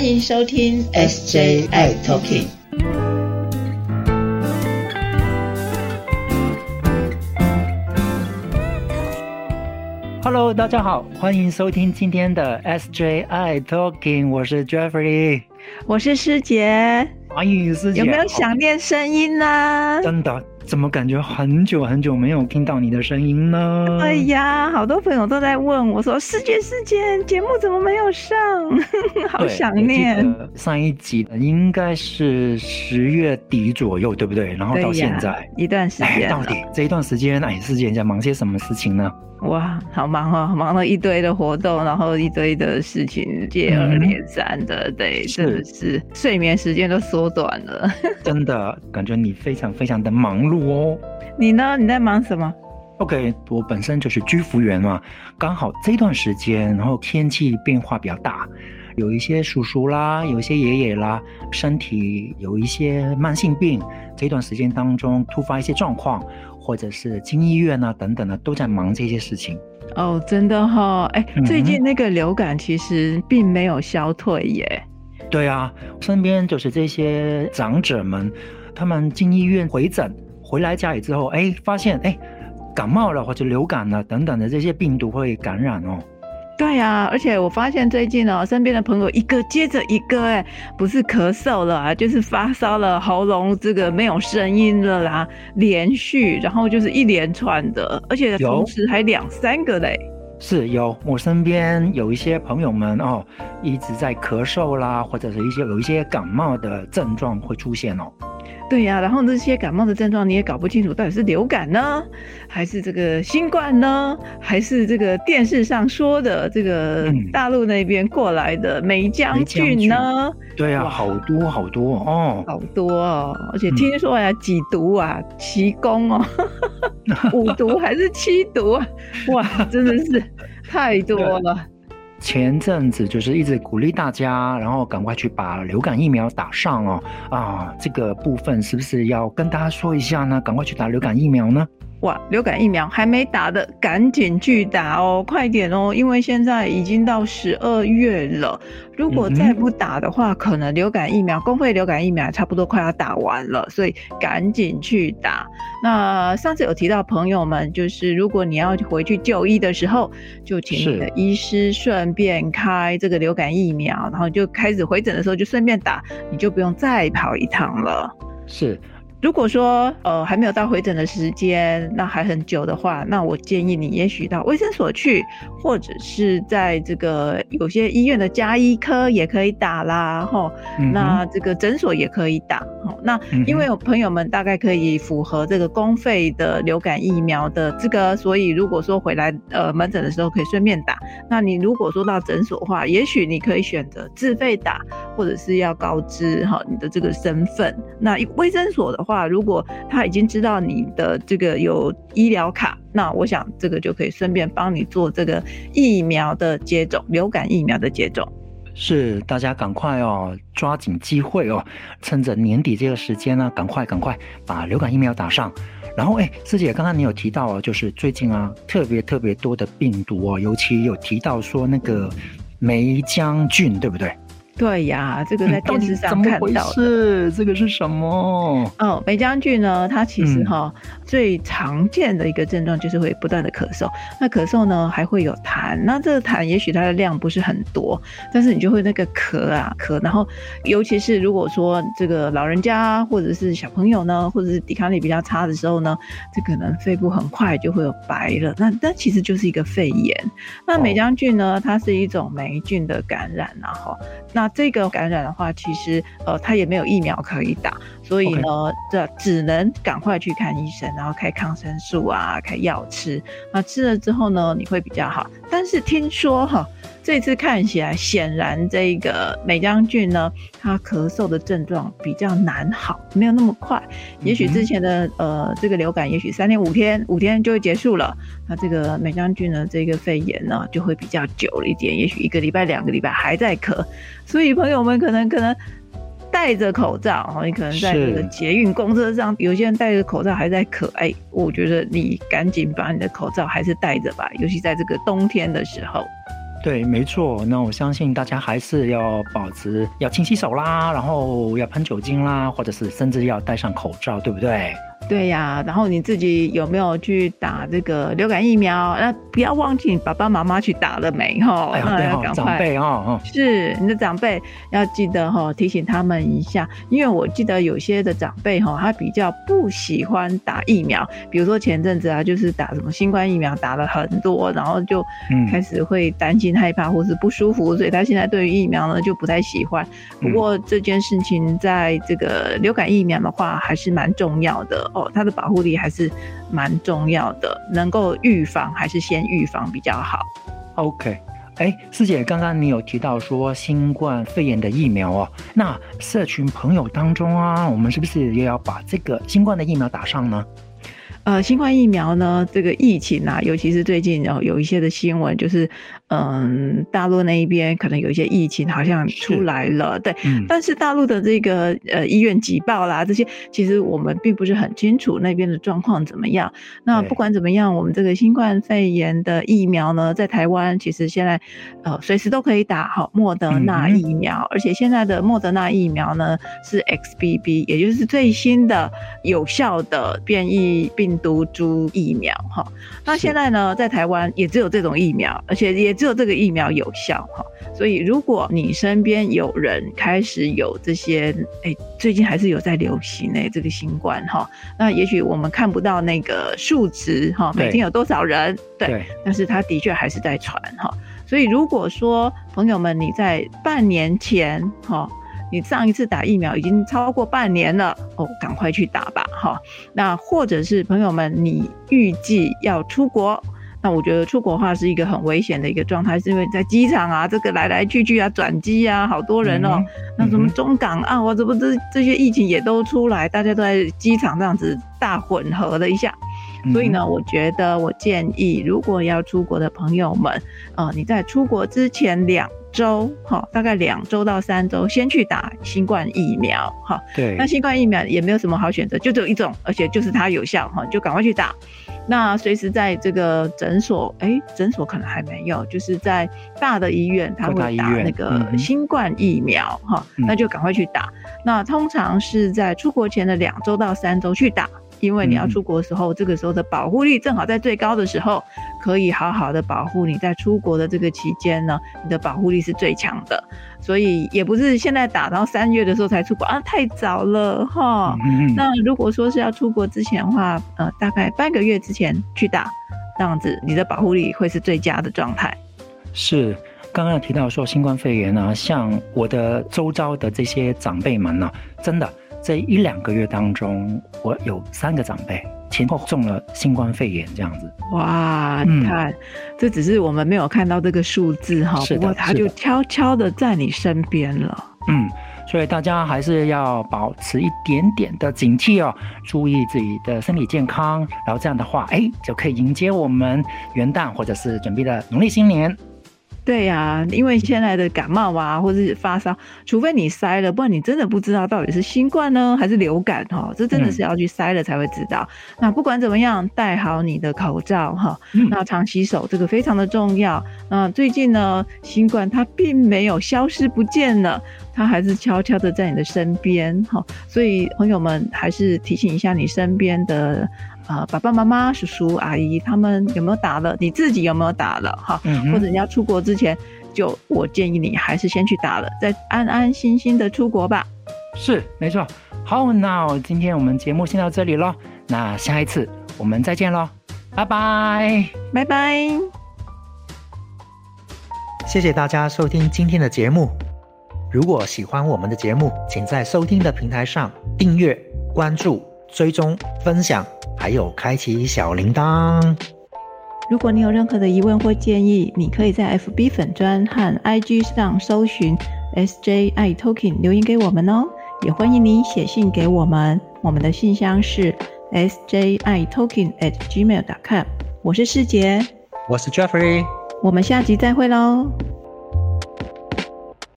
欢迎收听 SJI Talking。Hello，大家好，欢迎收听今天的 SJI Talking，我是 Jeffrey，我是师姐，欢迎师姐。有没有想念声音呢？真的。怎么感觉很久很久没有听到你的声音呢？哎呀，好多朋友都在问我说：“师姐，师姐，节目怎么没有上？好想念。”上一集应该是十月底左右，对不对？然后到现在一段时间，到底这一段时间，哎，师姐在忙些什么事情呢？哇，好忙哦，忙了一堆的活动，然后一堆的事情接二连三的，对，真的是睡眠时间都缩短了。真的感觉你非常非常的忙碌哦。你呢？你在忙什么？OK，我本身就是居服员嘛，刚好这段时间，然后天气变化比较大，有一些叔叔啦，有一些爷爷啦，身体有一些慢性病，这段时间当中突发一些状况。或者是进医院啊，等等的，都在忙这些事情。哦，真的哈，哎，最近那个流感其实并没有消退耶。对啊，身边就是这些长者们，他们进医院回诊，回来家里之后，哎，发现哎，感冒了或者流感了等等的这些病毒会感染哦。对呀，而且我发现最近哦，身边的朋友一个接着一个，哎，不是咳嗽了啊，就是发烧了，喉咙这个没有声音了啦，连续，然后就是一连串的，而且同时还两三个嘞。是有，我身边有一些朋友们哦，一直在咳嗽啦，或者是一些有一些感冒的症状会出现哦。对呀，然后这些感冒的症状你也搞不清楚，到底是流感呢，还是这个新冠呢，还是这个电视上说的这个大陆那边过来的梅将军呢？对呀，好多好多哦，好多哦，而且听说呀，几毒啊，奇功哦，五毒还是七毒啊？哇，真的是太多了。前阵子就是一直鼓励大家，然后赶快去把流感疫苗打上哦。啊，这个部分是不是要跟大家说一下呢？赶快去打流感疫苗呢？哇，流感疫苗还没打的，赶紧去打哦，快点哦，因为现在已经到十二月了，如果再不打的话，可能流感疫苗、公费流感疫苗差不多快要打完了，所以赶紧去打。那上次有提到朋友们，就是如果你要回去就医的时候，就请你的医师顺便开这个流感疫苗，然后就开始回诊的时候就顺便打，你就不用再跑一趟了。是。如果说呃还没有到回诊的时间，那还很久的话，那我建议你也许到卫生所去，或者是在这个有些医院的加医科也可以打啦，吼，那这个诊所也可以打，吼，那因为有朋友们大概可以符合这个公费的流感疫苗的资格，所以如果说回来呃门诊的时候可以顺便打。那你如果说到诊所的话，也许你可以选择自费打，或者是要告知哈你的这个身份。那卫生所的话。如果他已经知道你的这个有医疗卡，那我想这个就可以顺便帮你做这个疫苗的接种，流感疫苗的接种。是，大家赶快哦，抓紧机会哦，趁着年底这个时间呢，赶快赶快把流感疫苗打上。然后，哎，师姐，刚刚你有提到哦，就是最近啊，特别特别多的病毒哦，尤其有提到说那个梅将军，对不对？对呀，这个在电视上看到是这个是什么？哦，梅将军呢，他其实哈最常见的一个症状就是会不断的咳嗽。那咳嗽呢还会有痰，那这个痰也许它的量不是很多，但是你就会那个咳啊咳，然后尤其是如果说这个老人家或者是小朋友呢，或者是抵抗力比较差的时候呢，这可能肺部很快就会有白了。那那其实就是一个肺炎。那梅将军呢，它是一种霉菌的感染，然后那。这个感染的话，其实呃，它也没有疫苗可以打，所以呢，这只能赶快去看医生，然后开抗生素啊，开药吃。那吃了之后呢，你会比较好。但是听说哈。这次看起来，显然这个美将军呢，他咳嗽的症状比较难好，没有那么快。也许之前的呃这个流感，也许三天五天五天就会结束了。那这个美将军呢，这个肺炎呢，就会比较久了一点，也许一个礼拜、两个礼拜还在咳。所以朋友们可能可能戴着口罩，哦，你可能在这个捷运公车上，有些人戴着口罩还在咳。哎，我觉得你赶紧把你的口罩还是戴着吧，尤其在这个冬天的时候。对，没错。那我相信大家还是要保持要勤洗手啦，然后要喷酒精啦，或者是甚至要戴上口罩，对不对？对呀，然后你自己有没有去打这个流感疫苗？那不要忘记你爸爸妈妈去打了没哈，长辈哈，是你的长辈要记得哈，提醒他们一下，因为我记得有些的长辈哈，他比较不喜欢打疫苗，比如说前阵子啊，就是打什么新冠疫苗打了很多，然后就开始会担心害怕或是不舒服，所以他现在对于疫苗呢就不太喜欢。不过这件事情在这个流感疫苗的话还是蛮重要的。它的保护力还是蛮重要的，能够预防还是先预防比较好。OK，哎，师姐，刚刚你有提到说新冠肺炎的疫苗哦，那社群朋友当中啊，我们是不是也要把这个新冠的疫苗打上呢？呃，新冠疫苗呢，这个疫情啊，尤其是最近有有一些的新闻，就是。嗯，大陆那一边可能有一些疫情，好像出来了，对。但是大陆的这个呃医院挤爆啦，这些其实我们并不是很清楚那边的状况怎么样。那不管怎么样，我们这个新冠肺炎的疫苗呢，在台湾其实现在呃随时都可以打好莫德纳疫苗，而且现在的莫德纳疫苗呢是 XBB，也就是最新的有效的变异病毒株疫苗哈。那现在呢，在台湾也只有这种疫苗，而且也。只有这个疫苗有效哈，所以如果你身边有人开始有这些，哎，最近还是有在流行哎，这个新冠哈，那也许我们看不到那个数值哈，每天有多少人，对，但是它的确还是在传哈，所以如果说朋友们你在半年前哈，你上一次打疫苗已经超过半年了哦，赶快去打吧哈，那或者是朋友们你预计要出国。那我觉得出国话是一个很危险的一个状态，是因为在机场啊，这个来来去去啊，转机啊，好多人哦。那什么中港澳啊，这不这这些疫情也都出来，大家都在机场这样子大混合了一下。所以呢，我觉得我建议，如果要出国的朋友们，呃，你在出国之前两周，哈，大概两周到三周，先去打新冠疫苗，哈。对。那新冠疫苗也没有什么好选择，就只有一种，而且就是它有效，哈，就赶快去打。那随时在这个诊所，哎，诊所可能还没有，就是在大的医院，他会打那个新冠疫苗，哈，那就赶快去打。那通常是在出国前的两周到三周去打。因为你要出国的时候，这个时候的保护力正好在最高的时候，可以好好的保护你在出国的这个期间呢，你的保护力是最强的。所以也不是现在打，到三月的时候才出国啊，太早了哈。那如果说是要出国之前的话，呃，大概半个月之前去打，这样子你的保护力会是最佳的状态。是，刚刚提到说新冠肺炎呢，像我的周遭的这些长辈们呢，真的。这一两个月当中，我有三个长辈前后中了新冠肺炎，这样子。哇，你看，这只是我们没有看到这个数字哈，不过它就悄悄的在你身边了。嗯，所以大家还是要保持一点点的警惕哦，注意自己的身体健康，然后这样的话，哎，就可以迎接我们元旦或者是准备的农历新年。对呀，因为现在的感冒啊，或者是发烧，除非你塞了，不然你真的不知道到底是新冠呢还是流感哈。这真的是要去塞了才会知道。那不管怎么样，戴好你的口罩哈，那常洗手，这个非常的重要。那最近呢，新冠它并没有消失不见了，它还是悄悄的在你的身边哈。所以朋友们还是提醒一下你身边的。啊，爸爸妈妈、叔叔阿姨，他们有没有打了？你自己有没有打了？哈，或者你要出国之前，就我建议你还是先去打了，再安安心心的出国吧。是，没错。好，那今天我们节目先到这里喽。那下一次我们再见喽，拜拜，拜拜。谢谢大家收听今天的节目。如果喜欢我们的节目，请在收听的平台上订阅、关注、追踪、分享。还有开启小铃铛。如果你有任何的疑问或建议，你可以在 FB 粉专和 IG 上搜寻 SJI Talking 留言给我们哦。也欢迎你写信给我们，我们的信箱是 SJI Talking at gmail.com。我是世杰，我是 Jeffrey，我们下集再会喽。